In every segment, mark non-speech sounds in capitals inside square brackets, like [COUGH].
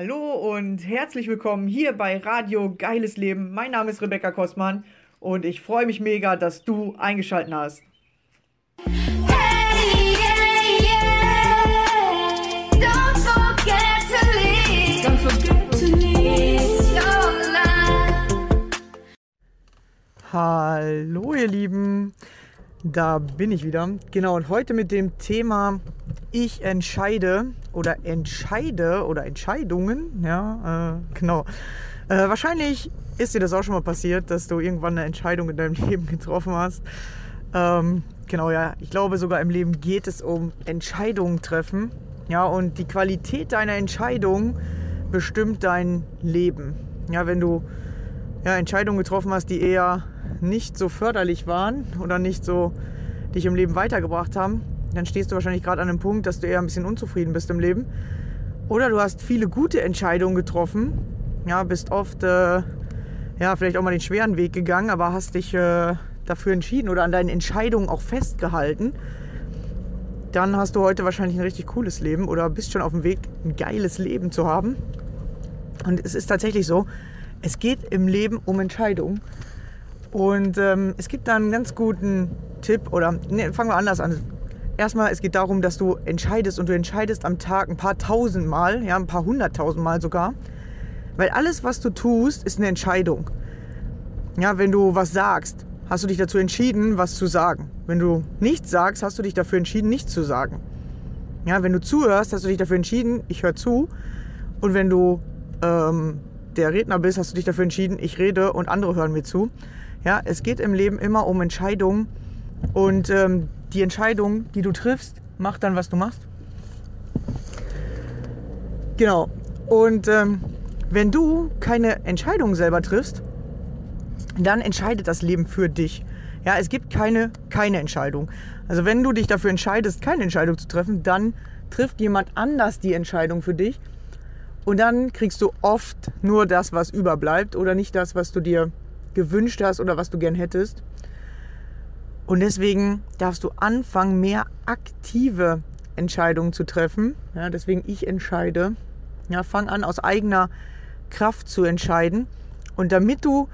Hallo und herzlich willkommen hier bei Radio Geiles Leben. Mein Name ist Rebecca Kostmann und ich freue mich mega, dass du eingeschaltet hast. Hallo ihr Lieben, da bin ich wieder. Genau, und heute mit dem Thema Ich entscheide oder entscheide oder Entscheidungen. Ja, äh, genau. Äh, wahrscheinlich ist dir das auch schon mal passiert, dass du irgendwann eine Entscheidung in deinem [LAUGHS] Leben getroffen hast. Ähm, genau, ja. Ich glaube, sogar im Leben geht es um Entscheidungen treffen. Ja, und die Qualität deiner Entscheidung bestimmt dein Leben. Ja, wenn du ja, Entscheidungen getroffen hast, die eher nicht so förderlich waren oder nicht so dich im Leben weitergebracht haben, dann stehst du wahrscheinlich gerade an einem Punkt, dass du eher ein bisschen unzufrieden bist im Leben. Oder du hast viele gute Entscheidungen getroffen, ja, bist oft äh, ja, vielleicht auch mal den schweren Weg gegangen, aber hast dich äh, dafür entschieden oder an deinen Entscheidungen auch festgehalten. Dann hast du heute wahrscheinlich ein richtig cooles Leben oder bist schon auf dem Weg, ein geiles Leben zu haben. Und es ist tatsächlich so, es geht im Leben um Entscheidungen. Und ähm, es gibt da einen ganz guten Tipp oder nee, fangen wir anders an. Erstmal, es geht darum, dass du entscheidest und du entscheidest am Tag ein paar tausend Mal, ja, ein paar hunderttausend Mal sogar. Weil alles, was du tust, ist eine Entscheidung. Ja, wenn du was sagst, hast du dich dazu entschieden, was zu sagen. Wenn du nichts sagst, hast du dich dafür entschieden, nichts zu sagen. Ja, wenn du zuhörst, hast du dich dafür entschieden, ich höre zu. Und wenn du ähm, der Redner bist, hast du dich dafür entschieden, ich rede und andere hören mir zu. Ja, es geht im Leben immer um Entscheidungen und ähm, die Entscheidung, die du triffst, macht dann, was du machst. Genau. Und ähm, wenn du keine Entscheidung selber triffst, dann entscheidet das Leben für dich. Ja, es gibt keine, keine Entscheidung. Also wenn du dich dafür entscheidest, keine Entscheidung zu treffen, dann trifft jemand anders die Entscheidung für dich. Und dann kriegst du oft nur das, was überbleibt oder nicht das, was du dir gewünscht hast oder was du gern hättest. Und deswegen darfst du anfangen, mehr aktive Entscheidungen zu treffen. Ja, deswegen ich entscheide. Ja, fang an, aus eigener Kraft zu entscheiden. Und damit du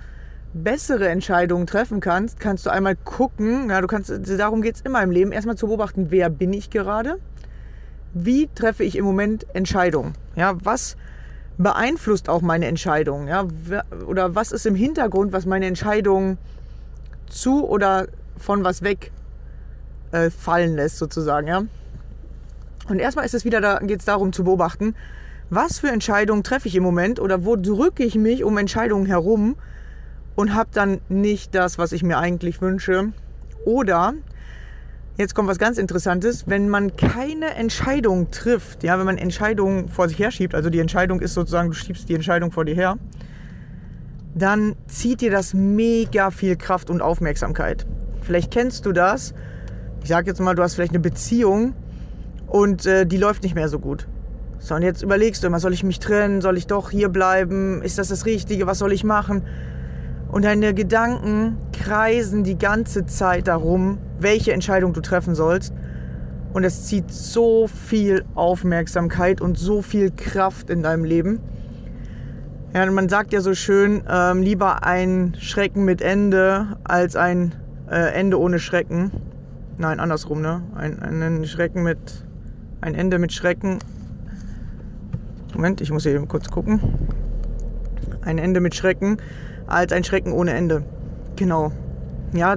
bessere Entscheidungen treffen kannst, kannst du einmal gucken, ja, du kannst, darum geht es immer im Leben, erstmal zu beobachten, wer bin ich gerade? Wie treffe ich im Moment Entscheidungen? Ja, was beeinflusst auch meine Entscheidungen? Ja, oder was ist im Hintergrund, was meine Entscheidungen zu oder von was weg äh, fallen lässt, sozusagen, ja? Und erstmal ist es wieder, da geht es darum zu beobachten, was für Entscheidungen treffe ich im Moment oder wo drücke ich mich um Entscheidungen herum und habe dann nicht das, was ich mir eigentlich wünsche. Oder, jetzt kommt was ganz Interessantes, wenn man keine Entscheidung trifft, ja, wenn man Entscheidungen vor sich her schiebt, also die Entscheidung ist sozusagen, du schiebst die Entscheidung vor dir her, dann zieht dir das mega viel Kraft und Aufmerksamkeit. Vielleicht kennst du das. Ich sage jetzt mal, du hast vielleicht eine Beziehung und äh, die läuft nicht mehr so gut. So, und jetzt überlegst du immer, soll ich mich trennen? Soll ich doch hier bleiben? Ist das das Richtige? Was soll ich machen? Und deine Gedanken kreisen die ganze Zeit darum, welche Entscheidung du treffen sollst. Und es zieht so viel Aufmerksamkeit und so viel Kraft in deinem Leben. Ja, man sagt ja so schön, ähm, lieber ein Schrecken mit Ende als ein äh, Ende ohne Schrecken. Nein, andersrum, ne? Ein, ein Schrecken mit. Ein Ende mit Schrecken. Moment, ich muss hier eben kurz gucken. Ein Ende mit Schrecken als ein Schrecken ohne Ende. Genau. Ja,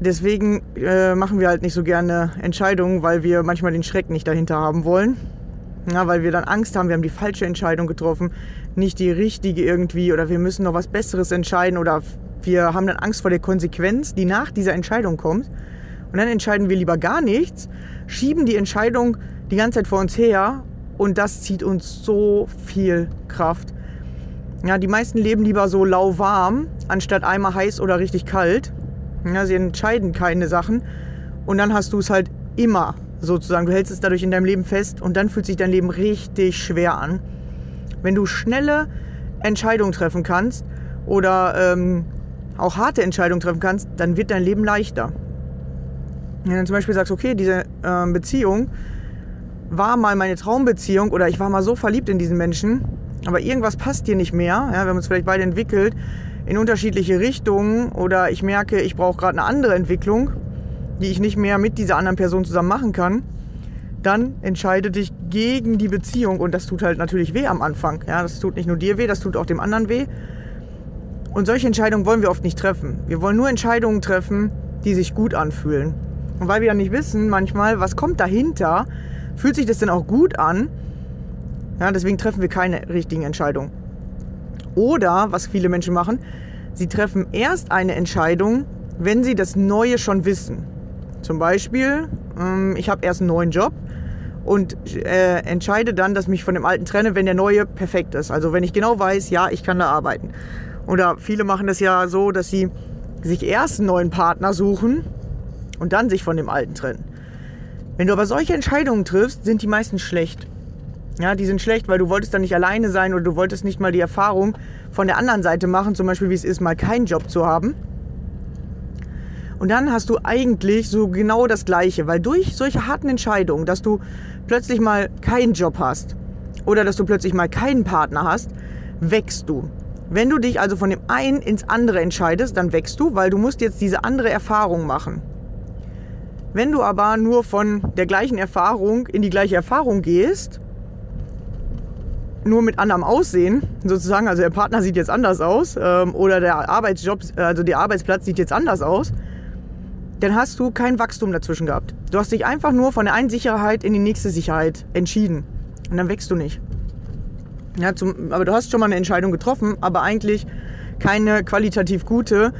deswegen äh, machen wir halt nicht so gerne Entscheidungen, weil wir manchmal den Schrecken nicht dahinter haben wollen. Ja, weil wir dann Angst haben, wir haben die falsche Entscheidung getroffen, nicht die richtige irgendwie oder wir müssen noch was Besseres entscheiden oder wir haben dann Angst vor der Konsequenz, die nach dieser Entscheidung kommt. Und dann entscheiden wir lieber gar nichts, schieben die Entscheidung die ganze Zeit vor uns her und das zieht uns so viel Kraft. Ja, die meisten leben lieber so lauwarm, anstatt einmal heiß oder richtig kalt. Ja, sie entscheiden keine Sachen. Und dann hast du es halt immer sozusagen. Du hältst es dadurch in deinem Leben fest und dann fühlt sich dein Leben richtig schwer an. Wenn du schnelle Entscheidungen treffen kannst oder ähm, auch harte Entscheidungen treffen kannst, dann wird dein Leben leichter. Wenn du zum Beispiel sagst, okay, diese äh, Beziehung, war mal meine Traumbeziehung oder ich war mal so verliebt in diesen Menschen, aber irgendwas passt dir nicht mehr. Ja, wir haben uns vielleicht beide entwickelt in unterschiedliche Richtungen oder ich merke, ich brauche gerade eine andere Entwicklung, die ich nicht mehr mit dieser anderen Person zusammen machen kann, dann entscheide dich gegen die Beziehung und das tut halt natürlich weh am Anfang. Ja, das tut nicht nur dir weh, das tut auch dem anderen weh. Und solche Entscheidungen wollen wir oft nicht treffen. Wir wollen nur Entscheidungen treffen, die sich gut anfühlen. Und weil wir ja nicht wissen manchmal, was kommt dahinter, fühlt sich das denn auch gut an? Ja, deswegen treffen wir keine richtigen Entscheidungen. Oder, was viele Menschen machen, sie treffen erst eine Entscheidung, wenn sie das Neue schon wissen. Zum Beispiel, ähm, ich habe erst einen neuen Job und äh, entscheide dann, dass ich mich von dem alten trenne, wenn der neue perfekt ist. Also wenn ich genau weiß, ja, ich kann da arbeiten. Oder viele machen das ja so, dass sie sich erst einen neuen Partner suchen und dann sich von dem alten trennen. Wenn du aber solche Entscheidungen triffst, sind die meisten schlecht. Ja, die sind schlecht, weil du wolltest dann nicht alleine sein oder du wolltest nicht mal die Erfahrung von der anderen Seite machen, zum Beispiel wie es ist, mal keinen Job zu haben. Und dann hast du eigentlich so genau das Gleiche, weil durch solche harten Entscheidungen, dass du plötzlich mal keinen Job hast oder dass du plötzlich mal keinen Partner hast, wächst du. Wenn du dich also von dem einen ins andere entscheidest, dann wächst du, weil du musst jetzt diese andere Erfahrung machen. Wenn du aber nur von der gleichen Erfahrung in die gleiche Erfahrung gehst, nur mit anderem Aussehen, sozusagen, also der Partner sieht jetzt anders aus ähm, oder der Arbeitsjob, also der Arbeitsplatz sieht jetzt anders aus, dann hast du kein Wachstum dazwischen gehabt. Du hast dich einfach nur von der einen Sicherheit in die nächste Sicherheit entschieden. Und dann wächst du nicht. Ja, zum, aber du hast schon mal eine Entscheidung getroffen, aber eigentlich keine qualitativ gute,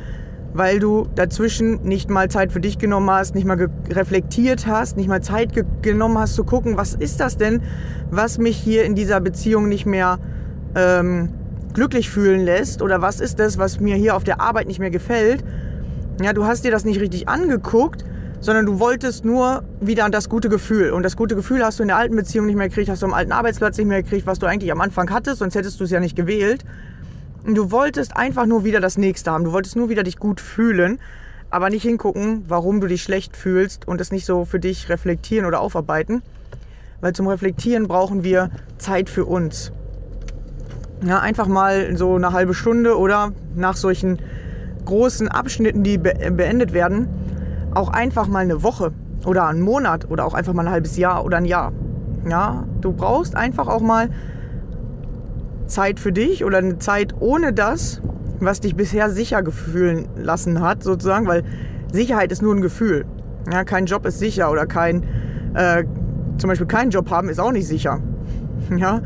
weil du dazwischen nicht mal Zeit für dich genommen hast, nicht mal reflektiert hast, nicht mal Zeit ge genommen hast zu gucken, was ist das denn, was mich hier in dieser Beziehung nicht mehr ähm, glücklich fühlen lässt oder was ist das, was mir hier auf der Arbeit nicht mehr gefällt ja, du hast dir das nicht richtig angeguckt, sondern du wolltest nur wieder das gute Gefühl. Und das gute Gefühl hast du in der alten Beziehung nicht mehr gekriegt, hast du am alten Arbeitsplatz nicht mehr gekriegt, was du eigentlich am Anfang hattest, sonst hättest du es ja nicht gewählt. Und du wolltest einfach nur wieder das nächste haben. Du wolltest nur wieder dich gut fühlen, aber nicht hingucken, warum du dich schlecht fühlst und es nicht so für dich reflektieren oder aufarbeiten. Weil zum Reflektieren brauchen wir Zeit für uns. Ja, einfach mal so eine halbe Stunde oder nach solchen großen Abschnitten, die be beendet werden, auch einfach mal eine Woche oder einen Monat oder auch einfach mal ein halbes Jahr oder ein Jahr. Ja, du brauchst einfach auch mal Zeit für dich oder eine Zeit ohne das, was dich bisher sicher gefühlen lassen hat, sozusagen, weil Sicherheit ist nur ein Gefühl. Ja, kein Job ist sicher oder kein, äh, zum Beispiel keinen Job haben ist auch nicht sicher. [LAUGHS] Ja,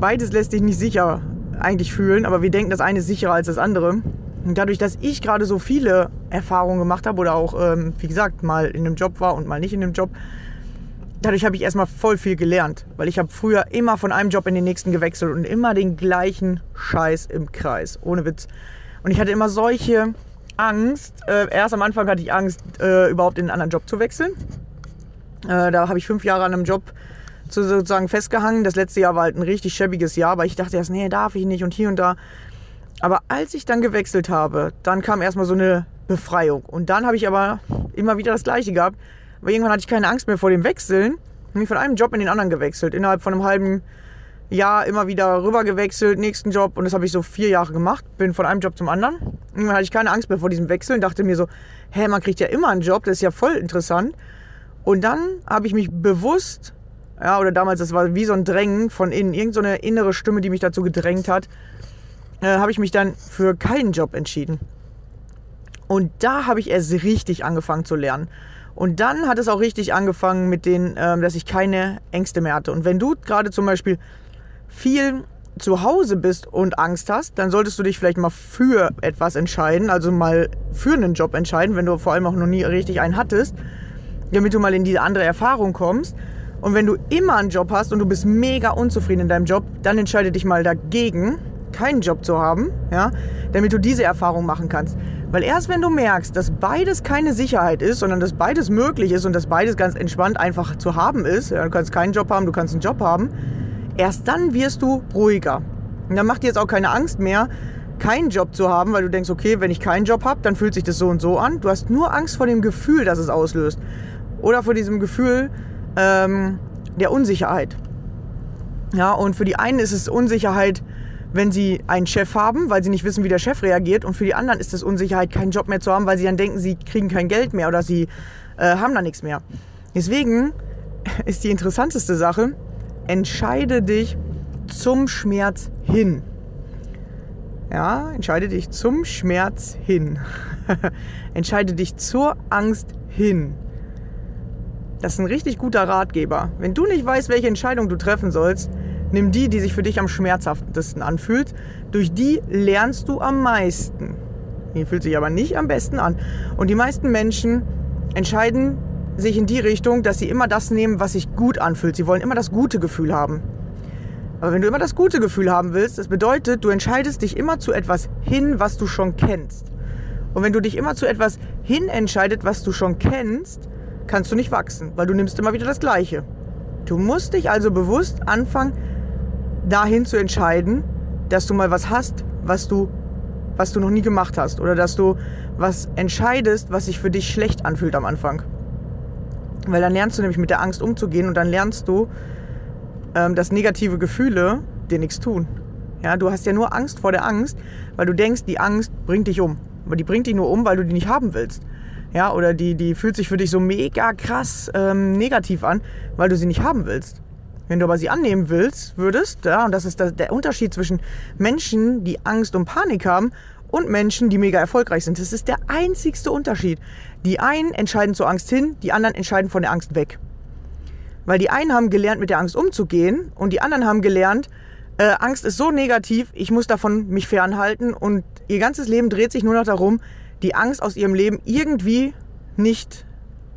beides lässt dich nicht sicher eigentlich fühlen, aber wir denken, das eine ist sicherer als das andere. Und dadurch, dass ich gerade so viele Erfahrungen gemacht habe oder auch, ähm, wie gesagt, mal in einem Job war und mal nicht in einem Job, dadurch habe ich erstmal voll viel gelernt. Weil ich habe früher immer von einem Job in den nächsten gewechselt und immer den gleichen Scheiß im Kreis. Ohne Witz. Und ich hatte immer solche Angst. Äh, erst am Anfang hatte ich Angst, äh, überhaupt in einen anderen Job zu wechseln. Äh, da habe ich fünf Jahre an einem Job sozusagen festgehangen. Das letzte Jahr war halt ein richtig schäbiges Jahr, weil ich dachte erst, nee, darf ich nicht und hier und da. Aber als ich dann gewechselt habe, dann kam erstmal so eine Befreiung. Und dann habe ich aber immer wieder das Gleiche gehabt. Aber irgendwann hatte ich keine Angst mehr vor dem Wechseln. Bin von einem Job in den anderen gewechselt. Innerhalb von einem halben Jahr immer wieder rüber gewechselt, nächsten Job. Und das habe ich so vier Jahre gemacht. Bin von einem Job zum anderen. Irgendwann hatte ich keine Angst mehr vor diesem Wechseln. Dachte mir so, hä, man kriegt ja immer einen Job. Das ist ja voll interessant. Und dann habe ich mich bewusst, ja, oder damals, das war wie so ein Drängen von innen, irgendeine so innere Stimme, die mich dazu gedrängt hat, äh, habe ich mich dann für keinen Job entschieden. Und da habe ich erst richtig angefangen zu lernen. Und dann hat es auch richtig angefangen mit den, ähm, dass ich keine Ängste mehr hatte. Und wenn du gerade zum Beispiel viel zu Hause bist und Angst hast, dann solltest du dich vielleicht mal für etwas entscheiden, also mal für einen Job entscheiden, wenn du vor allem auch noch nie richtig einen hattest, damit du mal in diese andere Erfahrung kommst. Und wenn du immer einen Job hast und du bist mega unzufrieden in deinem Job, dann entscheide dich mal dagegen keinen Job zu haben, ja, damit du diese Erfahrung machen kannst. Weil erst wenn du merkst, dass beides keine Sicherheit ist, sondern dass beides möglich ist und dass beides ganz entspannt einfach zu haben ist, ja, du kannst keinen Job haben, du kannst einen Job haben, erst dann wirst du ruhiger. Und dann macht dir jetzt auch keine Angst mehr, keinen Job zu haben, weil du denkst, okay, wenn ich keinen Job habe, dann fühlt sich das so und so an. Du hast nur Angst vor dem Gefühl, das es auslöst. Oder vor diesem Gefühl, ähm, der Unsicherheit. Ja, und für die einen ist es Unsicherheit, wenn sie einen Chef haben, weil sie nicht wissen, wie der Chef reagiert. Und für die anderen ist es Unsicherheit, keinen Job mehr zu haben, weil sie dann denken, sie kriegen kein Geld mehr oder sie äh, haben da nichts mehr. Deswegen [LAUGHS] ist die interessanteste Sache, entscheide dich zum Schmerz hin. Ja, entscheide dich zum Schmerz hin. [LAUGHS] entscheide dich zur Angst hin. Das ist ein richtig guter Ratgeber. Wenn du nicht weißt, welche Entscheidung du treffen sollst, nimm die, die sich für dich am schmerzhaftesten anfühlt. Durch die lernst du am meisten. Die fühlt sich aber nicht am besten an. Und die meisten Menschen entscheiden sich in die Richtung, dass sie immer das nehmen, was sich gut anfühlt. Sie wollen immer das gute Gefühl haben. Aber wenn du immer das gute Gefühl haben willst, das bedeutet, du entscheidest dich immer zu etwas hin, was du schon kennst. Und wenn du dich immer zu etwas hin entscheidest, was du schon kennst, kannst du nicht wachsen, weil du nimmst immer wieder das Gleiche. Du musst dich also bewusst anfangen, dahin zu entscheiden, dass du mal was hast, was du, was du noch nie gemacht hast. Oder dass du was entscheidest, was sich für dich schlecht anfühlt am Anfang. Weil dann lernst du nämlich mit der Angst umzugehen und dann lernst du, ähm, dass negative Gefühle dir nichts tun. Ja, du hast ja nur Angst vor der Angst, weil du denkst, die Angst bringt dich um. Aber die bringt dich nur um, weil du die nicht haben willst. Ja, oder die, die fühlt sich für dich so mega krass ähm, negativ an, weil du sie nicht haben willst. Wenn du aber sie annehmen willst, würdest, ja, und das ist der, Unterschied zwischen Menschen, die Angst und Panik haben, und Menschen, die mega erfolgreich sind. Das ist der einzigste Unterschied. Die einen entscheiden zur Angst hin, die anderen entscheiden von der Angst weg. Weil die einen haben gelernt, mit der Angst umzugehen und die anderen haben gelernt, äh, Angst ist so negativ, ich muss davon mich fernhalten und ihr ganzes Leben dreht sich nur noch darum, die Angst aus ihrem Leben irgendwie nicht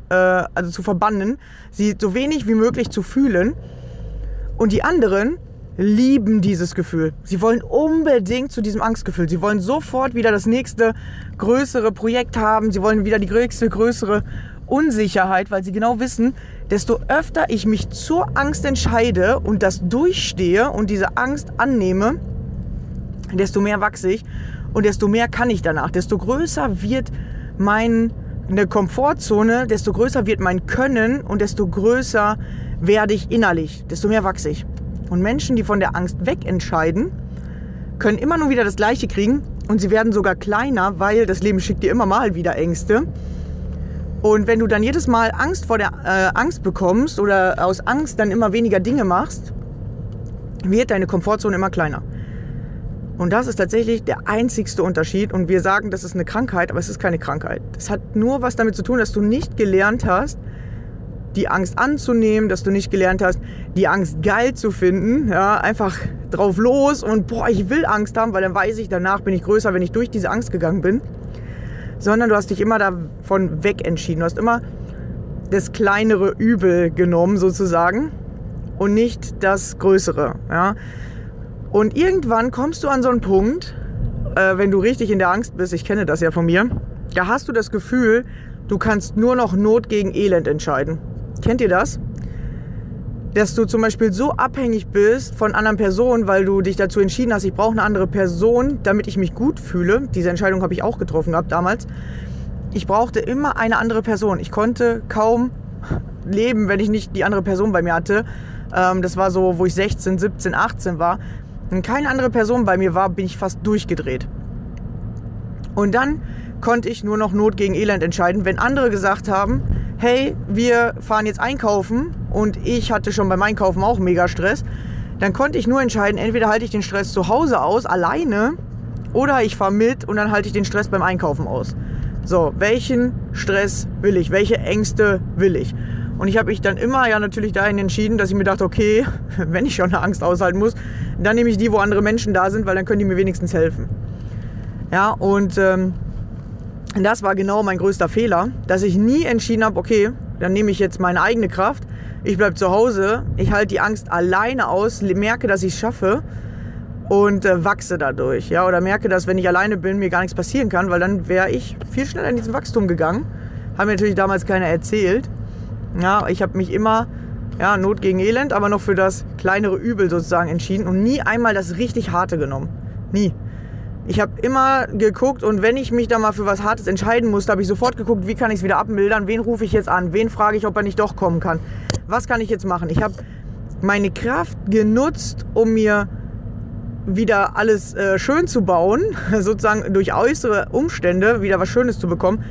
äh, also zu verbannen, sie so wenig wie möglich zu fühlen. Und die anderen lieben dieses Gefühl. Sie wollen unbedingt zu diesem Angstgefühl. Sie wollen sofort wieder das nächste größere Projekt haben. Sie wollen wieder die nächste größere Unsicherheit, weil sie genau wissen, desto öfter ich mich zur Angst entscheide und das durchstehe und diese Angst annehme, desto mehr wachse ich und desto mehr kann ich danach. Desto größer wird meine Komfortzone, desto größer wird mein Können und desto größer werde ich innerlich, desto mehr wachse ich. Und Menschen, die von der Angst wegentscheiden, können immer nur wieder das Gleiche kriegen und sie werden sogar kleiner, weil das Leben schickt dir immer mal wieder Ängste. Und wenn du dann jedes Mal Angst vor der äh, Angst bekommst oder aus Angst dann immer weniger Dinge machst, wird deine Komfortzone immer kleiner. Und das ist tatsächlich der einzigste Unterschied. Und wir sagen, das ist eine Krankheit, aber es ist keine Krankheit. Das hat nur was damit zu tun, dass du nicht gelernt hast, die Angst anzunehmen, dass du nicht gelernt hast, die Angst geil zu finden. Ja, einfach drauf los und boah, ich will Angst haben, weil dann weiß ich, danach bin ich größer, wenn ich durch diese Angst gegangen bin. Sondern du hast dich immer davon weg entschieden. Du hast immer das kleinere Übel genommen, sozusagen, und nicht das größere. Ja. Und irgendwann kommst du an so einen Punkt, äh, wenn du richtig in der Angst bist, ich kenne das ja von mir, da hast du das Gefühl, du kannst nur noch Not gegen Elend entscheiden. Kennt ihr das? Dass du zum Beispiel so abhängig bist von anderen Personen, weil du dich dazu entschieden hast, ich brauche eine andere Person, damit ich mich gut fühle. Diese Entscheidung habe ich auch getroffen gehabt damals. Ich brauchte immer eine andere Person. Ich konnte kaum leben, wenn ich nicht die andere Person bei mir hatte. Ähm, das war so, wo ich 16, 17, 18 war. Wenn keine andere Person bei mir war, bin ich fast durchgedreht. Und dann konnte ich nur noch Not gegen Elend entscheiden, wenn andere gesagt haben, hey, wir fahren jetzt einkaufen und ich hatte schon beim Einkaufen auch mega Stress, dann konnte ich nur entscheiden, entweder halte ich den Stress zu Hause aus, alleine, oder ich fahre mit und dann halte ich den Stress beim Einkaufen aus. So, welchen Stress will ich? Welche Ängste will ich? Und ich habe mich dann immer ja natürlich dahin entschieden, dass ich mir dachte, okay, [LAUGHS] wenn ich schon eine Angst aushalten muss, dann nehme ich die, wo andere Menschen da sind, weil dann können die mir wenigstens helfen. Ja, und ähm, das war genau mein größter Fehler, dass ich nie entschieden habe, okay, dann nehme ich jetzt meine eigene Kraft, ich bleibe zu Hause, ich halte die Angst alleine aus, merke, dass ich es schaffe und äh, wachse dadurch. Ja, oder merke, dass wenn ich alleine bin, mir gar nichts passieren kann, weil dann wäre ich viel schneller in diesen Wachstum gegangen. Haben mir natürlich damals keiner erzählt. Ja, ich habe mich immer, ja, Not gegen Elend, aber noch für das kleinere Übel sozusagen entschieden und nie einmal das richtig harte genommen. Nie. Ich habe immer geguckt und wenn ich mich da mal für was Hartes entscheiden musste, habe ich sofort geguckt, wie kann ich es wieder abmildern, wen rufe ich jetzt an, wen frage ich, ob er nicht doch kommen kann. was kann ich jetzt machen? Ich habe meine Kraft genutzt, um mir wieder alles äh, schön zu bauen, [LAUGHS] sozusagen durch äußere Umstände wieder was Schönes zu bekommen,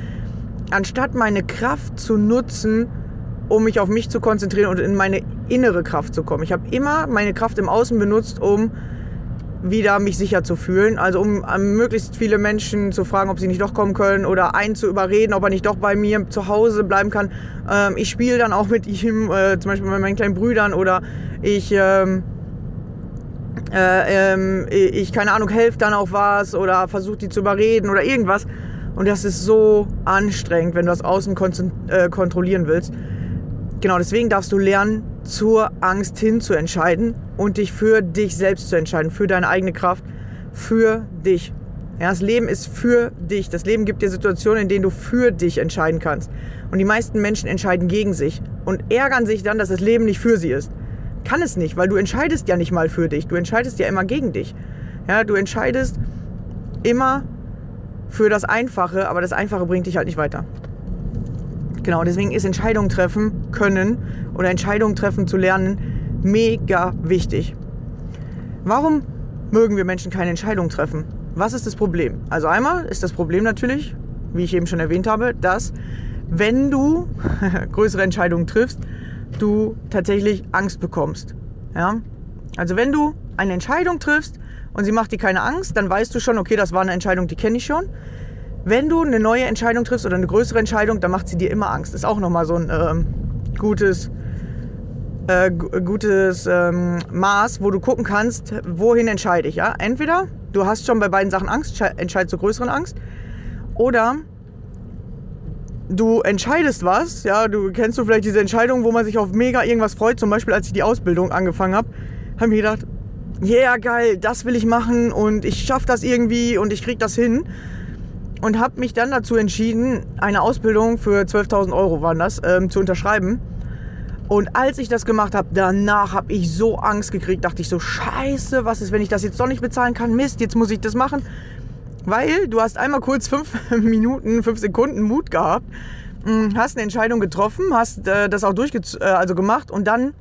anstatt meine Kraft zu nutzen, um mich auf mich zu konzentrieren und in meine innere Kraft zu kommen. Ich habe immer meine Kraft im Außen benutzt, um wieder mich sicher zu fühlen. Also um ähm, möglichst viele Menschen zu fragen, ob sie nicht doch kommen können oder einen zu überreden, ob er nicht doch bei mir zu Hause bleiben kann. Ähm, ich spiele dann auch mit ihm, äh, zum Beispiel mit meinen kleinen Brüdern oder ich, ähm, äh, ähm, ich keine Ahnung, helfe dann auch was oder versuche die zu überreden oder irgendwas. Und das ist so anstrengend, wenn du das Außen äh, kontrollieren willst. Genau, deswegen darfst du lernen, zur Angst hin zu entscheiden und dich für dich selbst zu entscheiden, für deine eigene Kraft, für dich. Ja, das Leben ist für dich. Das Leben gibt dir Situationen, in denen du für dich entscheiden kannst. Und die meisten Menschen entscheiden gegen sich und ärgern sich dann, dass das Leben nicht für sie ist. Kann es nicht, weil du entscheidest ja nicht mal für dich. Du entscheidest ja immer gegen dich. Ja, du entscheidest immer für das Einfache, aber das Einfache bringt dich halt nicht weiter. Genau, deswegen ist Entscheidungen treffen können oder Entscheidungen treffen zu lernen mega wichtig. Warum mögen wir Menschen keine Entscheidungen treffen? Was ist das Problem? Also einmal ist das Problem natürlich, wie ich eben schon erwähnt habe, dass wenn du [LAUGHS] größere Entscheidungen triffst, du tatsächlich Angst bekommst. Ja? Also wenn du eine Entscheidung triffst und sie macht dir keine Angst, dann weißt du schon, okay, das war eine Entscheidung, die kenne ich schon. Wenn du eine neue Entscheidung triffst oder eine größere Entscheidung, dann macht sie dir immer Angst. Ist auch nochmal so ein ähm, gutes, äh, gutes ähm, Maß, wo du gucken kannst, wohin entscheide ich. Ja? Entweder du hast schon bei beiden Sachen Angst, entscheidest zur größeren Angst, oder du entscheidest was, ja, du kennst du vielleicht diese Entscheidung, wo man sich auf mega irgendwas freut, zum Beispiel als ich die Ausbildung angefangen habe, habe ich gedacht, yeah, geil, das will ich machen und ich schaffe das irgendwie und ich krieg das hin und habe mich dann dazu entschieden, eine Ausbildung für 12.000 Euro waren das, ähm, zu unterschreiben. Und als ich das gemacht habe, danach habe ich so Angst gekriegt, dachte ich so, scheiße, was ist, wenn ich das jetzt doch nicht bezahlen kann? Mist, jetzt muss ich das machen. Weil du hast einmal kurz fünf [LAUGHS] Minuten, fünf Sekunden Mut gehabt, hm, hast eine Entscheidung getroffen, hast äh, das auch durchge äh, also gemacht und dann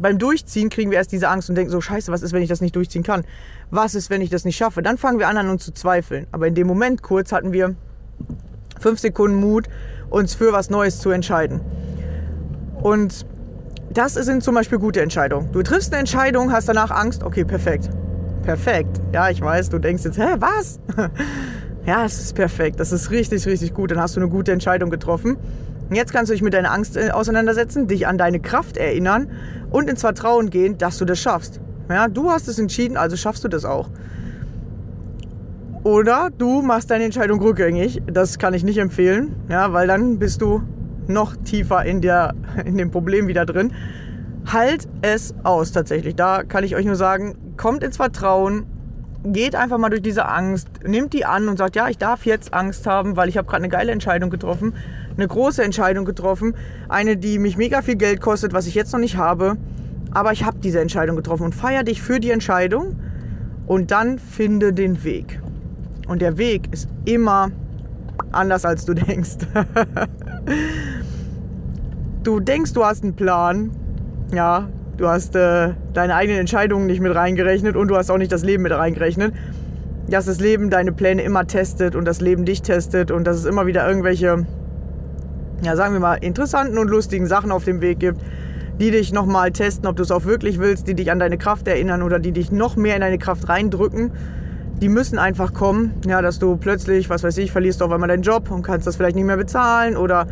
beim Durchziehen kriegen wir erst diese Angst und denken so, scheiße, was ist, wenn ich das nicht durchziehen kann? Was ist, wenn ich das nicht schaffe? Dann fangen wir an, an uns zu zweifeln. Aber in dem Moment kurz hatten wir fünf Sekunden Mut, uns für was Neues zu entscheiden. Und das sind zum Beispiel gute Entscheidungen. Du triffst eine Entscheidung, hast danach Angst, okay, perfekt. Perfekt. Ja, ich weiß, du denkst jetzt, hä, was? [LAUGHS] ja, es ist perfekt. Das ist richtig, richtig gut. Dann hast du eine gute Entscheidung getroffen. Und jetzt kannst du dich mit deiner Angst äh, auseinandersetzen, dich an deine Kraft erinnern und ins Vertrauen gehen, dass du das schaffst. Ja, du hast es entschieden, also schaffst du das auch. Oder du machst deine Entscheidung rückgängig. Das kann ich nicht empfehlen, ja, weil dann bist du noch tiefer in, der, [LAUGHS] in dem Problem wieder drin. Halt es aus tatsächlich. Da kann ich euch nur sagen, kommt ins Vertrauen, geht einfach mal durch diese Angst, nimmt die an und sagt, ja, ich darf jetzt Angst haben, weil ich habe gerade eine geile Entscheidung getroffen, eine große Entscheidung getroffen, eine, die mich mega viel Geld kostet, was ich jetzt noch nicht habe, aber ich habe diese Entscheidung getroffen und feier dich für die Entscheidung und dann finde den Weg. Und der Weg ist immer anders, als du [LAUGHS] denkst. du denkst, du hast einen Plan, ja, du hast äh, deine eigenen Entscheidungen nicht mit reingerechnet und du hast auch nicht das Leben mit reingerechnet. Dass das Leben deine Pläne immer testet und das Leben dich testet und dass es immer wieder irgendwelche, ja, sagen wir mal, interessanten und lustigen Sachen auf dem Weg gibt, die dich nochmal testen, ob du es auch wirklich willst, die dich an deine Kraft erinnern oder die dich noch mehr in deine Kraft reindrücken. Die müssen einfach kommen, ja, dass du plötzlich, was weiß ich, verlierst auf einmal deinen Job und kannst das vielleicht nicht mehr bezahlen oder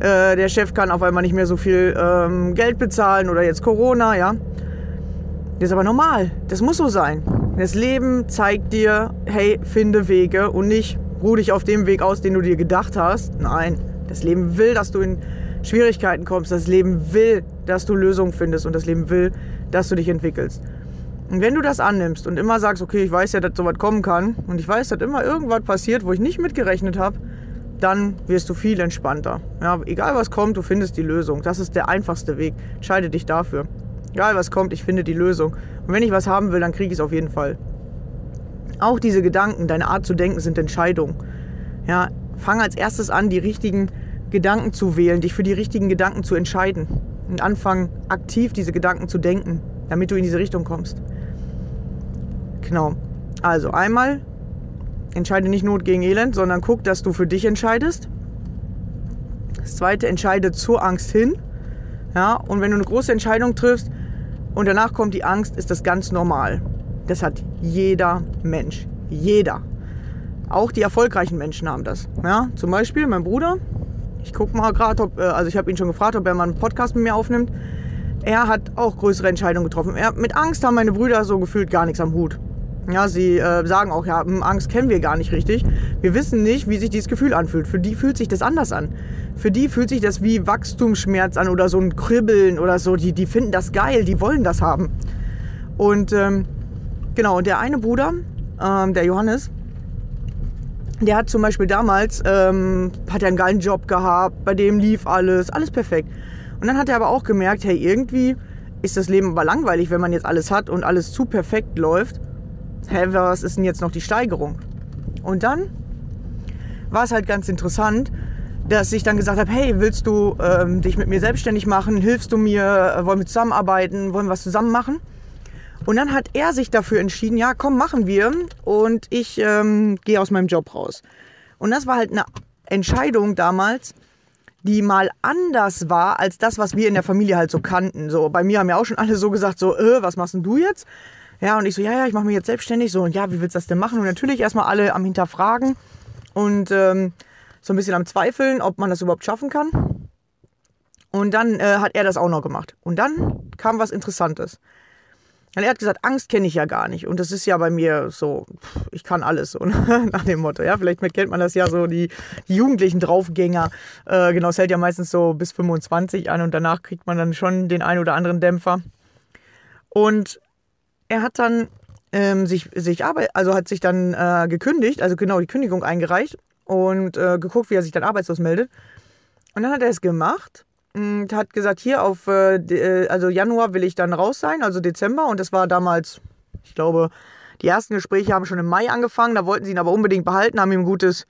äh, der Chef kann auf einmal nicht mehr so viel ähm, Geld bezahlen oder jetzt Corona, ja. Das ist aber normal. Das muss so sein. Das Leben zeigt dir, hey, finde Wege und nicht ruh dich auf dem Weg aus, den du dir gedacht hast. Nein, das Leben will, dass du in Schwierigkeiten kommst. Das Leben will, dass du Lösungen findest und das Leben will, dass du dich entwickelst. Und wenn du das annimmst und immer sagst, okay, ich weiß ja, dass sowas kommen kann und ich weiß, dass immer irgendwas passiert, wo ich nicht mitgerechnet habe, dann wirst du viel entspannter. Ja, egal was kommt, du findest die Lösung. Das ist der einfachste Weg. Entscheide dich dafür. Egal was kommt, ich finde die Lösung. Und wenn ich was haben will, dann kriege ich es auf jeden Fall. Auch diese Gedanken, deine Art zu denken, sind Entscheidungen. Ja, fang als erstes an, die richtigen Gedanken zu wählen, dich für die richtigen Gedanken zu entscheiden. und anfangen, aktiv diese Gedanken zu denken, damit du in diese Richtung kommst. Genau. Also einmal entscheide nicht Not gegen Elend, sondern guck, dass du für dich entscheidest. Das zweite, entscheide zur Angst hin. Ja, und wenn du eine große Entscheidung triffst und danach kommt die Angst, ist das ganz normal. Das hat jeder Mensch. Jeder. Auch die erfolgreichen Menschen haben das. Ja, zum Beispiel mein Bruder. Ich gucke mal gerade, ob, äh, also ich habe ihn schon gefragt, ob er mal einen Podcast mit mir aufnimmt. Er hat auch größere Entscheidungen getroffen. Er, mit Angst haben meine Brüder so gefühlt gar nichts am Hut. Ja, sie äh, sagen auch, ja, hm, Angst kennen wir gar nicht richtig. Wir wissen nicht, wie sich dieses Gefühl anfühlt. Für die fühlt sich das anders an. Für die fühlt sich das wie Wachstumsschmerz an oder so ein Kribbeln oder so. Die, die finden das geil, die wollen das haben. Und ähm, genau, und der eine Bruder, ähm, der Johannes, der hat zum Beispiel damals, ähm, hat er einen geilen Job gehabt, bei dem lief alles, alles perfekt. Und dann hat er aber auch gemerkt, hey, irgendwie ist das Leben aber langweilig, wenn man jetzt alles hat und alles zu perfekt läuft. Hä, was ist denn jetzt noch die Steigerung? Und dann war es halt ganz interessant, dass ich dann gesagt habe, hey, willst du ähm, dich mit mir selbstständig machen? Hilfst du mir? Wollen wir zusammenarbeiten? Wollen wir was zusammen machen? Und dann hat er sich dafür entschieden, ja, komm, machen wir. Und ich ähm, gehe aus meinem Job raus. Und das war halt eine Entscheidung damals, die mal anders war als das, was wir in der Familie halt so kannten. So, bei mir haben ja auch schon alle so gesagt, so, äh, was machst denn du jetzt? Ja, und ich so, ja, ja, ich mache mich jetzt selbstständig. So, und ja, wie willst du das denn machen? Und natürlich erstmal alle am Hinterfragen und ähm, so ein bisschen am Zweifeln, ob man das überhaupt schaffen kann. Und dann äh, hat er das auch noch gemacht. Und dann kam was Interessantes. Und er hat gesagt, Angst kenne ich ja gar nicht. Und das ist ja bei mir so, ich kann alles so, [LAUGHS] nach dem Motto. Ja, vielleicht kennt man das ja so, die, die jugendlichen Draufgänger. Äh, genau, es hält ja meistens so bis 25 an und danach kriegt man dann schon den einen oder anderen Dämpfer. Und er hat dann ähm, sich, sich arbeit also hat sich dann äh, gekündigt, also genau die Kündigung eingereicht und äh, geguckt, wie er sich dann arbeitslos meldet. Und dann hat er es gemacht hat gesagt, hier auf äh, de- also Januar will ich dann raus sein, also Dezember. Und das war damals, ich glaube, die ersten Gespräche haben schon im Mai angefangen. Da wollten sie ihn aber unbedingt behalten, haben ihm ein gutes,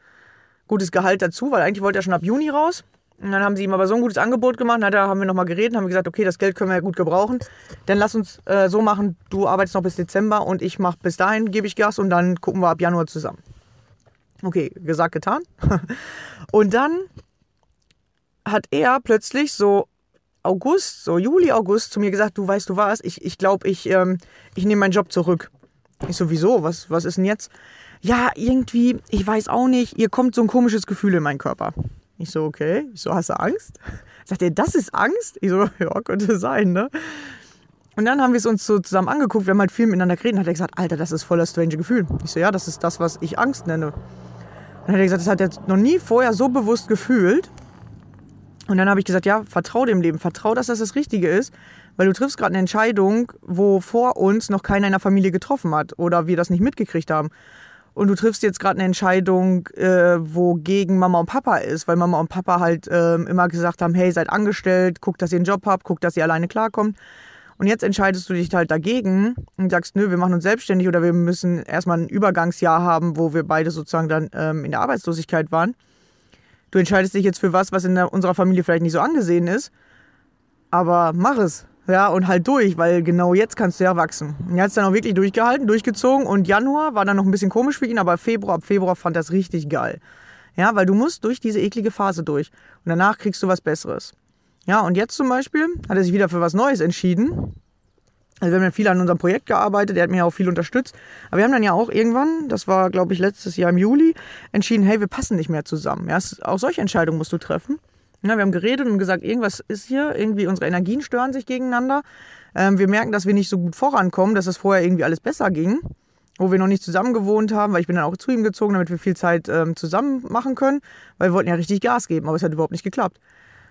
gutes Gehalt dazu, weil eigentlich wollte er schon ab Juni raus. Und dann haben sie ihm aber so ein gutes Angebot gemacht. Er- haben wir nochmal geredet, haben gesagt, okay, das Geld können wir ja gut gebrauchen. Dann lass uns äh, so machen, du arbeitest noch bis Dezember und ich mache bis dahin, gebe ich Gas und dann gucken wir ab Januar zusammen. Okay, gesagt, getan. [LAUGHS] Und dann hat er plötzlich so August, so Juli, August zu mir gesagt, du weißt du was, ich glaube, ich, glaub, ich, ähm, ich nehme meinen Job zurück. Ich so, wieso? Was, was ist denn jetzt? Ja, irgendwie, ich weiß auch nicht, ihr kommt so ein komisches Gefühl in meinen Körper. Ich so, okay. Ich so, hast du Angst? Sagt er, das ist Angst? Ich so, [LAUGHS] ja, könnte sein, ne? Und dann haben wir es uns so zusammen angeguckt, wir haben halt viel miteinander geredet und hat er gesagt, Alter, das ist voll das strange Gefühl. Ich so, ja, das ist das, was ich Angst nenne. Und dann hat er gesagt, das hat er noch nie vorher so bewusst gefühlt. Und dann habe ich gesagt, ja, vertrau dem Leben, vertrau, dass das das Richtige ist, weil du triffst gerade eine Entscheidung, wo vor uns noch keiner in der Familie getroffen hat oder wir das nicht mitgekriegt haben. Und du triffst jetzt gerade eine Entscheidung, äh, wo gegen Mama und Papa ist, weil Mama und Papa halt ähm, immer gesagt haben, hey, seid angestellt, guckt, dass ihr einen Job habt, guckt, dass ihr alleine klarkommt. Und jetzt entscheidest du dich halt dagegen und sagst, nö, wir machen uns selbstständig oder wir müssen erstmal ein Übergangsjahr haben, wo wir beide sozusagen dann ähm, in der Arbeitslosigkeit waren. Du entscheidest dich jetzt für was, was in der, unserer Familie vielleicht nicht so angesehen ist, aber mach es. Ja, und halt durch, weil genau jetzt kannst du ja wachsen. Er hat es dann auch wirklich durchgehalten, durchgezogen und Januar war dann noch ein bisschen komisch für ihn, aber Februar, ab Februar fand es richtig geil. Ja, weil du musst durch diese eklige Phase durch und danach kriegst du was Besseres. Ja, und jetzt zum Beispiel hat er sich wieder für was Neues entschieden. Also wir haben ja viel an unserem Projekt gearbeitet, er hat mir ja auch viel unterstützt. Aber wir haben dann ja auch irgendwann, das war glaube ich letztes Jahr im Juli, entschieden, hey, wir passen nicht mehr zusammen. Ja, auch solche Entscheidungen musst du treffen. Ja, wir haben geredet und gesagt, irgendwas ist hier, irgendwie unsere Energien stören sich gegeneinander. Ähm, wir merken, dass wir nicht so gut vorankommen, dass es vorher irgendwie alles besser ging, wo wir noch nicht zusammen gewohnt haben, weil ich bin dann auch zu ihm gezogen, damit wir viel Zeit ähm, zusammen machen können, weil wir wollten ja richtig Gas geben, aber es hat überhaupt nicht geklappt.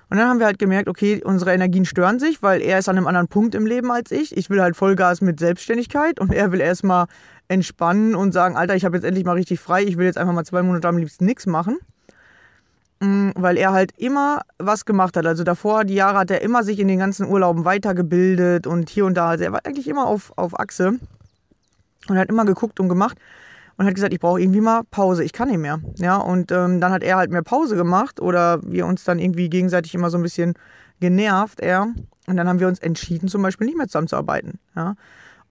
Und dann haben wir halt gemerkt, okay, unsere Energien stören sich, weil er ist an einem anderen Punkt im Leben als ich. Ich will halt Vollgas mit Selbstständigkeit und er will erstmal entspannen und sagen, Alter, ich habe jetzt endlich mal richtig frei, ich will jetzt einfach mal zwei Monate am liebsten nichts machen. Mm, Weil er halt immer was gemacht hat. Also davor, die Jahre hat er immer sich in den ganzen Urlauben weitergebildet und hier und da. Also er war eigentlich immer auf, auf Achse und hat immer geguckt und gemacht und hat gesagt, ich brauche irgendwie mal Pause, ich kann nicht mehr. Ja, und ähm, dann hat er halt mehr Pause gemacht oder wir uns dann irgendwie gegenseitig immer so ein bisschen genervt eher. Und dann haben wir uns entschieden, zum Beispiel nicht mehr zusammenzuarbeiten. Ja?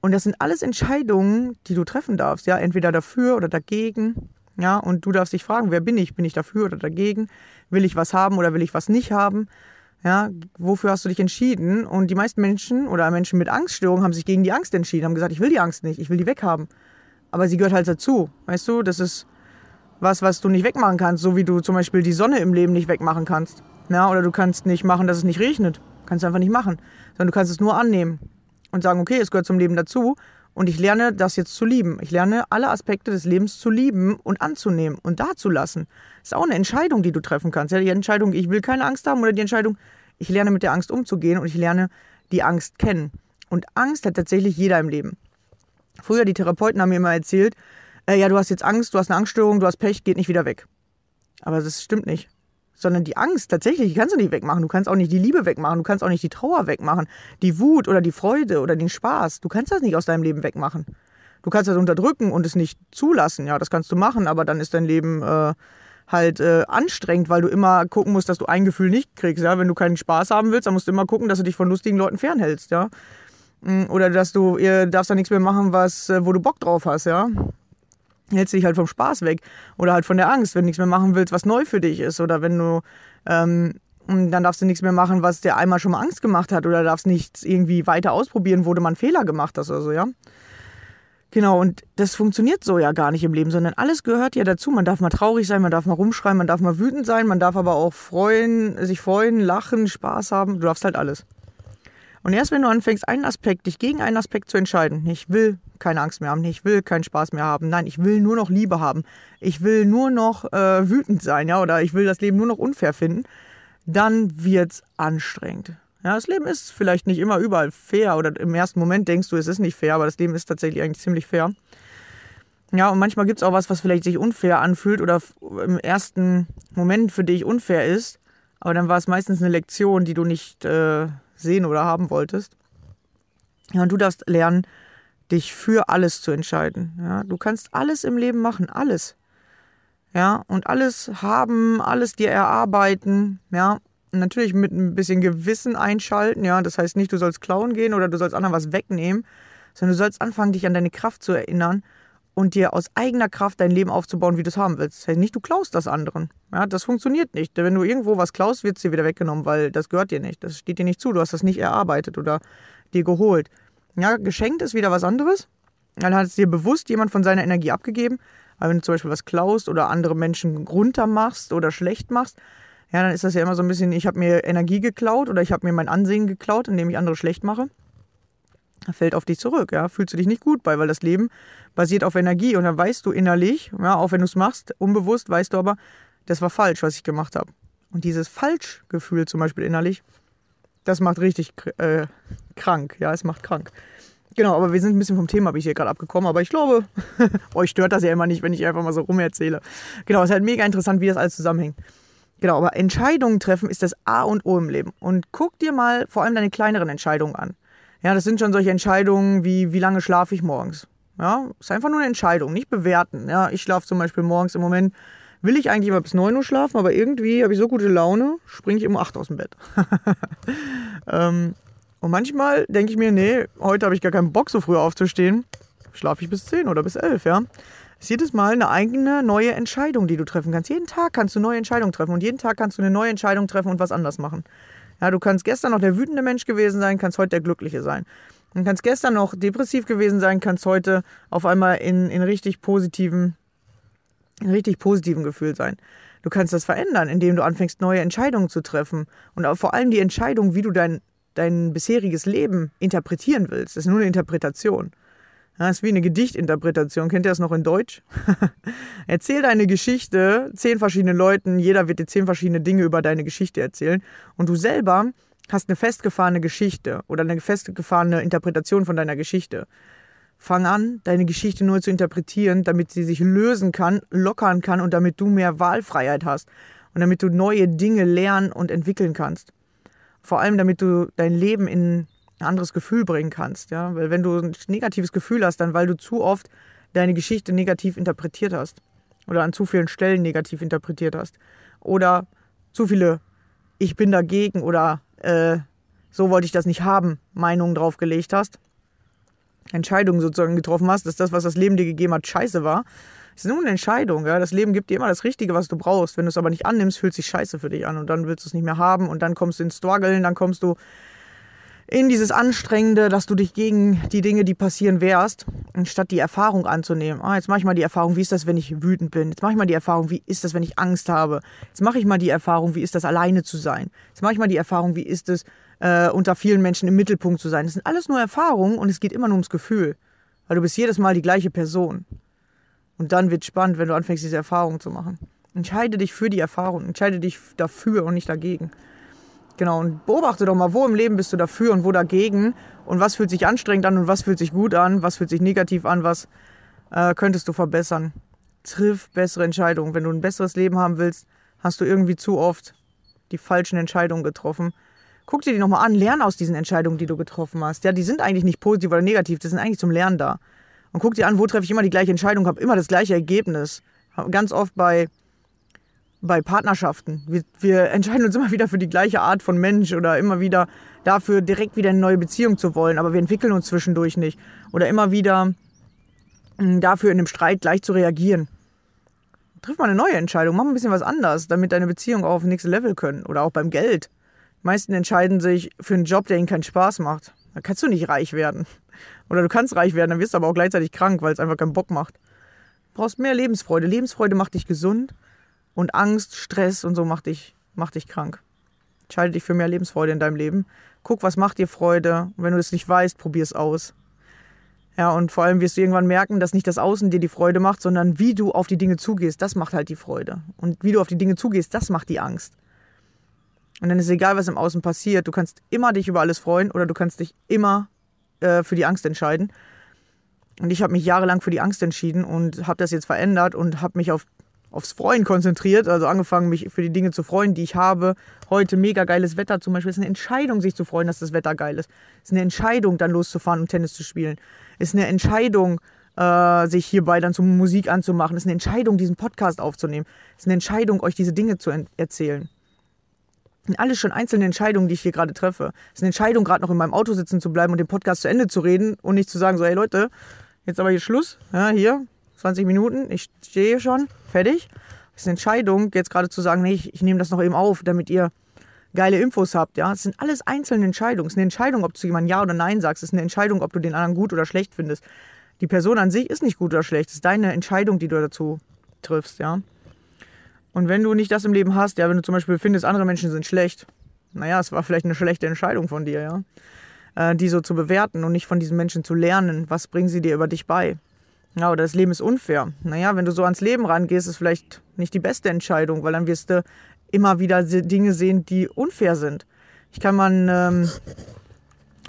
Und das sind alles Entscheidungen, die du treffen darfst. Ja? Entweder dafür oder dagegen. Ja? Und du darfst dich fragen, wer bin ich? Bin ich dafür oder dagegen? Will ich was haben oder will ich was nicht haben? Ja, wofür hast du dich entschieden? Und die meisten Menschen oder Menschen mit Angststörungen haben sich gegen die Angst entschieden, haben gesagt, ich will die Angst nicht, ich will die weghaben. Aber sie gehört halt dazu. Weißt du, das ist was, was du nicht wegmachen kannst, so wie du zum Beispiel die Sonne im Leben nicht wegmachen kannst. Ja, oder du kannst nicht machen, dass es nicht regnet. Kannst du einfach nicht machen. Sondern du kannst es nur annehmen und sagen, okay, es gehört zum Leben dazu. Und ich lerne das jetzt zu lieben. Ich lerne alle Aspekte des Lebens zu lieben und anzunehmen und dazulassen. Das ist auch eine Entscheidung, die du treffen kannst. Ja, die Entscheidung, ich will keine Angst haben oder die Entscheidung, ich lerne mit der Angst umzugehen und ich lerne die Angst kennen. Und Angst hat tatsächlich jeder im Leben. Früher, die Therapeuten haben mir immer erzählt, äh, ja, du hast jetzt Angst, du hast eine Angststörung, du hast Pech, geht nicht wieder weg. Aber das stimmt nicht. Sondern die Angst, tatsächlich, die kannst du nicht wegmachen. Du kannst auch nicht die Liebe wegmachen. Du kannst auch nicht die Trauer wegmachen. Die Wut oder die Freude oder den Spaß. Du kannst das nicht aus deinem Leben wegmachen. Du kannst das unterdrücken und es nicht zulassen. Ja, das kannst du machen, aber dann ist dein Leben äh, halt äh, anstrengend, weil du immer gucken musst, dass du ein Gefühl nicht kriegst. Ja? Wenn du keinen Spaß haben willst, dann musst du immer gucken, dass du dich von lustigen Leuten fernhältst. Ja? Mm, Oder dass du, ihr darfst da nichts mehr machen, was, äh, wo du Bock drauf hast, ja. Hältst dich halt vom Spaß weg. Oder halt von der Angst, wenn du nichts mehr machen willst, was neu für dich ist. Oder wenn du, ähm, dann darfst du nichts mehr machen, was dir einmal schon mal Angst gemacht hat. Oder darfst nichts irgendwie weiter ausprobieren, wo du mal einen Fehler gemacht hast oder so, ja. Genau, und das funktioniert so ja gar nicht im Leben, sondern alles gehört ja dazu. Man darf mal traurig sein, man darf mal rumschreien, man darf mal wütend sein, man darf aber auch freuen, sich freuen, lachen, Spaß haben. Du darfst halt alles. Und erst wenn du anfängst, einen Aspekt, dich gegen einen Aspekt zu entscheiden, ich will keine Angst mehr haben, ich will keinen Spaß mehr haben, nein, ich will nur noch Liebe haben, ich will nur noch äh, wütend sein, ja, oder ich will das Leben nur noch unfair finden, dann wird's anstrengend. Ja, das Leben ist vielleicht nicht immer überall fair oder im ersten Moment denkst du, es ist nicht fair, aber das Leben ist tatsächlich eigentlich ziemlich fair. Ja, und manchmal gibt es auch was, was vielleicht sich unfair anfühlt oder im ersten Moment für dich unfair ist, aber dann war es meistens eine Lektion, die du nicht äh, sehen oder haben wolltest. Ja, und du darfst lernen, dich für alles zu entscheiden. Ja, du kannst alles im Leben machen, alles. Ja, und alles haben, alles dir erarbeiten, ja. Natürlich mit ein bisschen Gewissen einschalten, ja. Das heißt nicht, du sollst klauen gehen oder du sollst anderen was wegnehmen, sondern du sollst anfangen, dich an deine Kraft zu erinnern und dir aus eigener Kraft dein Leben aufzubauen, wie du es haben willst. Das heißt nicht, du klaust das anderen. Ja, das funktioniert nicht. Wenn du irgendwo was klaust, wird es dir wieder weggenommen, weil das gehört dir nicht. Das steht dir nicht zu. Du hast das nicht erarbeitet oder dir geholt. Ja, geschenkt ist wieder was anderes. Dann hat es dir bewusst jemand von seiner Energie abgegeben. Aber wenn du zum Beispiel was klaust oder andere Menschen runter machst oder schlecht machst, ja, dann ist das ja immer so ein bisschen, ich habe mir Energie geklaut oder ich habe mir mein Ansehen geklaut, indem ich andere schlecht mache. Fällt auf dich zurück, ja. Fühlst du dich nicht gut bei, weil das Leben basiert auf Energie und dann weißt du innerlich, ja, auch wenn du es machst, unbewusst weißt du aber, das war falsch, was ich gemacht habe. Und dieses Falschgefühl zum Beispiel innerlich, das macht richtig äh, krank, ja, es macht krank. Genau, aber wir sind ein bisschen vom Thema, bin ich hier gerade abgekommen, aber ich glaube, [LAUGHS] euch stört das ja immer nicht, wenn ich einfach mal so rumerzähle. Genau, es ist halt mega interessant, wie das alles zusammenhängt. Genau, aber Entscheidungen treffen ist das A und O im Leben. Und guck dir mal vor allem deine kleineren Entscheidungen an. Ja, das sind schon solche Entscheidungen wie, wie lange schlafe ich morgens. Ja, ist einfach nur eine Entscheidung, nicht bewerten. Ja, ich schlafe zum Beispiel morgens im Moment, will ich eigentlich immer bis 9 Uhr schlafen, aber irgendwie habe ich so gute Laune, springe ich um 8 aus dem Bett. [LAUGHS] ähm, und manchmal denke ich mir, nee, heute habe ich gar keinen Bock, so früh aufzustehen. Schlafe ich bis 10 oder bis 11, ja. Ist jedes Mal eine eigene neue Entscheidung, die du treffen kannst. Jeden Tag kannst du neue Entscheidungen treffen und jeden Tag kannst du eine neue Entscheidung treffen und was anders machen. Ja, du kannst gestern noch der wütende Mensch gewesen sein, kannst heute der glückliche sein. Du kannst gestern noch depressiv gewesen sein, kannst heute auf einmal in, in richtig positiven, in richtig positiven Gefühl sein. Du kannst das verändern, indem du anfängst, neue Entscheidungen zu treffen. Und vor allem die Entscheidung, wie du dein, dein bisheriges Leben interpretieren willst. Das ist nur eine Interpretation. Das ist wie eine Gedichtinterpretation. Kennt ihr das noch in Deutsch? [LAUGHS] Erzähl deine Geschichte zehn verschiedenen Leuten. Jeder wird dir zehn verschiedene Dinge über deine Geschichte erzählen. Und du selber hast eine festgefahrene Geschichte oder eine festgefahrene Interpretation von deiner Geschichte. Fang an, deine Geschichte nur zu interpretieren, damit sie sich lösen kann, lockern kann und damit du mehr Wahlfreiheit hast und damit du neue Dinge lernen und entwickeln kannst. Vor allem, damit du dein Leben in ein anderes Gefühl bringen kannst. Ja? Weil wenn du ein negatives Gefühl hast, dann weil du zu oft deine Geschichte negativ interpretiert hast oder an zu vielen Stellen negativ interpretiert hast oder zu viele Ich bin dagegen oder äh, so wollte ich das nicht haben, Meinungen draufgelegt hast, Entscheidungen sozusagen getroffen hast, dass das, was das Leben dir gegeben hat, scheiße war. Es ist nur eine Entscheidung. Ja? Das Leben gibt dir immer das Richtige, was du brauchst. Wenn du es aber nicht annimmst, fühlt sich scheiße für dich an und dann willst du es nicht mehr haben und dann kommst du ins Struggeln, dann kommst du in dieses Anstrengende, dass du dich gegen die Dinge, die passieren, wehrst, anstatt die Erfahrung anzunehmen. Ah, jetzt mache ich mal die Erfahrung, wie ist das, wenn ich wütend bin? Jetzt mache ich mal die Erfahrung, wie ist das, wenn ich Angst habe? Jetzt mache ich mal die Erfahrung, wie ist das, alleine zu sein? Jetzt mache ich mal die Erfahrung, wie ist es, äh, unter vielen Menschen im Mittelpunkt zu sein? Das sind alles nur Erfahrungen und es geht immer nur ums Gefühl. Weil du bist jedes Mal die gleiche Person. Und dann wird spannend, wenn du anfängst, diese Erfahrung zu machen. Entscheide dich für die Erfahrung, entscheide dich dafür und nicht dagegen. Genau, und beobachte doch mal, wo im Leben bist du dafür und wo dagegen und was fühlt sich anstrengend an und was fühlt sich gut an, was fühlt sich negativ an, was äh, könntest du verbessern. Triff bessere Entscheidungen. Wenn du ein besseres Leben haben willst, hast du irgendwie zu oft die falschen Entscheidungen getroffen. Guck dir die nochmal an, lern aus diesen Entscheidungen, die du getroffen hast. Ja, die sind eigentlich nicht positiv oder negativ, die sind eigentlich zum Lernen da. Und guck dir an, wo treffe ich immer die gleiche Entscheidung, habe immer das gleiche Ergebnis. Ganz oft bei bei Partnerschaften. Wir, wir, entscheiden uns immer wieder für die gleiche Art von Mensch oder immer wieder dafür, direkt wieder eine neue Beziehung zu wollen, aber wir entwickeln uns zwischendurch nicht. Oder immer wieder hm, dafür in einem Streit gleich zu reagieren. Triff mal eine neue Entscheidung, mach ein bisschen was anders, damit deine Beziehung auch auf nächste Level können. Oder auch beim Geld. Die meisten entscheiden sich für einen Job, der ihnen keinen Spaß macht. Da kannst du nicht reich werden. Oder du kannst reich werden, dann wirst du aber auch gleichzeitig krank, weil es einfach keinen Bock macht. Du brauchst mehr Lebensfreude. Lebensfreude macht dich gesund und Angst, Stress und so macht dich, macht dich krank. Entscheide dich für mehr Lebensfreude in deinem Leben. Guck, was macht dir Freude. Und wenn du das nicht weißt, probier es aus. Ja, und vor allem wirst du irgendwann merken, dass nicht das Außen dir die Freude macht, sondern wie du auf die Dinge zugehst, das macht halt die Freude. Und wie du auf die Dinge zugehst, das macht die Angst. Und dann ist es egal, was im Außen passiert. Du kannst immer dich über alles freuen oder du kannst dich immer äh, für die Angst entscheiden. Und ich habe mich jahrelang für die Angst entschieden und habe das jetzt verändert und habe mich auf aufs Freuen konzentriert, also angefangen, mich für die Dinge zu freuen, die ich habe. Heute mega geiles Wetter zum Beispiel. Es ist eine Entscheidung, sich zu freuen, dass das Wetter geil ist. Es ist eine Entscheidung, dann loszufahren und Tennis zu spielen. Es ist eine Entscheidung, äh, sich hierbei dann zur Musik anzumachen. Es ist eine Entscheidung, diesen Podcast aufzunehmen. Es ist eine Entscheidung, euch diese Dinge zu erzählen. Sind alles schon einzelne Entscheidungen, die ich hier gerade treffe. Es ist eine Entscheidung, gerade noch in meinem Auto sitzen zu bleiben und den Podcast zu Ende zu reden und nicht zu sagen, so, hey Leute, jetzt aber hier Schluss. Ja, hier, 20 Minuten, ich stehe schon, fertig. Das ist eine Entscheidung, jetzt gerade zu sagen, nee, ich, ich nehme das noch eben auf, damit ihr geile Infos habt. Ja, es sind alles einzelne Entscheidungen. Es ist eine Entscheidung, ob du zu jemandem Ja oder Nein sagst. Es ist eine Entscheidung, ob du den anderen gut oder schlecht findest. Die Person an sich ist nicht gut oder schlecht. Es ist deine Entscheidung, die du dazu triffst. Ja. Und wenn du nicht das im Leben hast, ja, wenn du zum Beispiel findest, andere Menschen sind schlecht, naja, es war vielleicht eine schlechte Entscheidung von dir, ja, äh, die so zu bewerten und nicht von diesen Menschen zu lernen. Was bringen sie dir über dich bei? Ja, oder das Leben ist unfair. Naja, wenn du so ans Leben rangehst, ist vielleicht nicht die beste Entscheidung, weil dann wirst du immer wieder Dinge sehen, die unfair sind. Ich kann mal einen, ähm,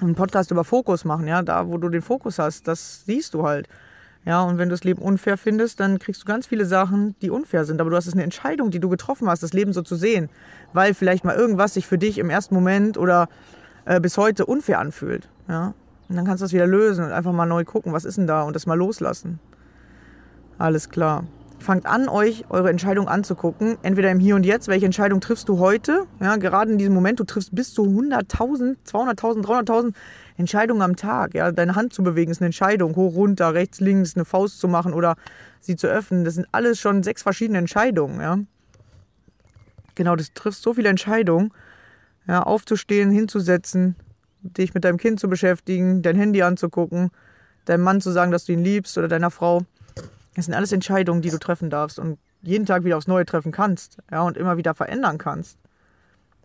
einen Podcast über Fokus machen, ja, da wo du den Fokus hast, das siehst du halt. Ja, und wenn du das Leben unfair findest, dann kriegst du ganz viele Sachen, die unfair sind. Aber du hast es eine Entscheidung, die du getroffen hast, das Leben so zu sehen. Weil vielleicht mal irgendwas sich für dich im ersten Moment oder äh, bis heute unfair anfühlt. Ja, und dann kannst du das wieder lösen und einfach mal neu gucken, was ist denn da und das mal loslassen. Alles klar. Fangt an, euch eure Entscheidung anzugucken. Entweder im Hier und Jetzt, welche Entscheidung triffst du heute? Ja, gerade in diesem Moment, du triffst bis zu 100.000, 200.000, 300.000 Entscheidungen am Tag. Ja, deine Hand zu bewegen ist eine Entscheidung. Hoch, runter, rechts, links, eine Faust zu machen oder sie zu öffnen. Das sind alles schon sechs verschiedene Entscheidungen. Ja. Genau, das triffst so viele Entscheidungen. Ja, aufzustehen, hinzusetzen, dich mit deinem Kind zu beschäftigen, dein Handy anzugucken, deinem Mann zu sagen, dass du ihn liebst oder deiner Frau. Das sind alles Entscheidungen, die du treffen darfst und jeden Tag wieder aufs Neue treffen kannst, ja, und immer wieder verändern kannst.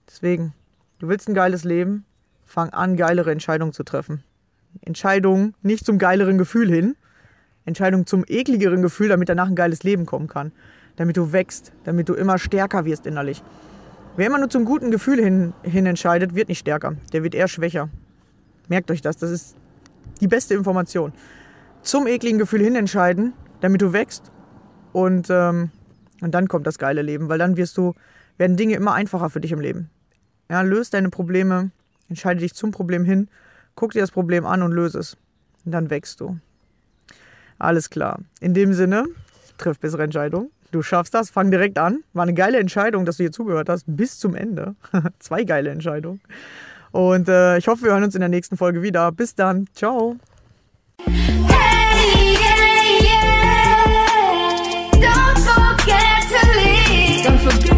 Deswegen, du willst ein geiles Leben, fang an, geilere Entscheidungen zu treffen. Entscheidungen nicht zum geileren Gefühl hin, Entscheidungen zum ekligeren Gefühl, damit danach ein geiles Leben kommen kann. Damit du wächst, damit du immer stärker wirst innerlich. Wer immer nur zum guten Gefühl hin, hin entscheidet, wird nicht stärker. Der wird eher schwächer. Merkt euch das, das ist die beste Information. Zum ekligen Gefühl hin entscheiden, damit du wächst und, ähm, und dann kommt das geile Leben, weil dann wirst du, werden Dinge immer einfacher für dich im Leben. Ja, löst deine Probleme, entscheide dich zum Problem hin, guck dir das Problem an und löse es. Und dann wächst du. Alles klar. In dem Sinne, triff bessere Entscheidungen. Du schaffst das, fang direkt an. War eine geile Entscheidung, dass du hier zugehört hast, bis zum Ende. [LAUGHS] Zwei geile Entscheidungen. Und äh, ich hoffe, wir hören uns in der nächsten Folge wieder. Bis dann. Ciao. Don't forget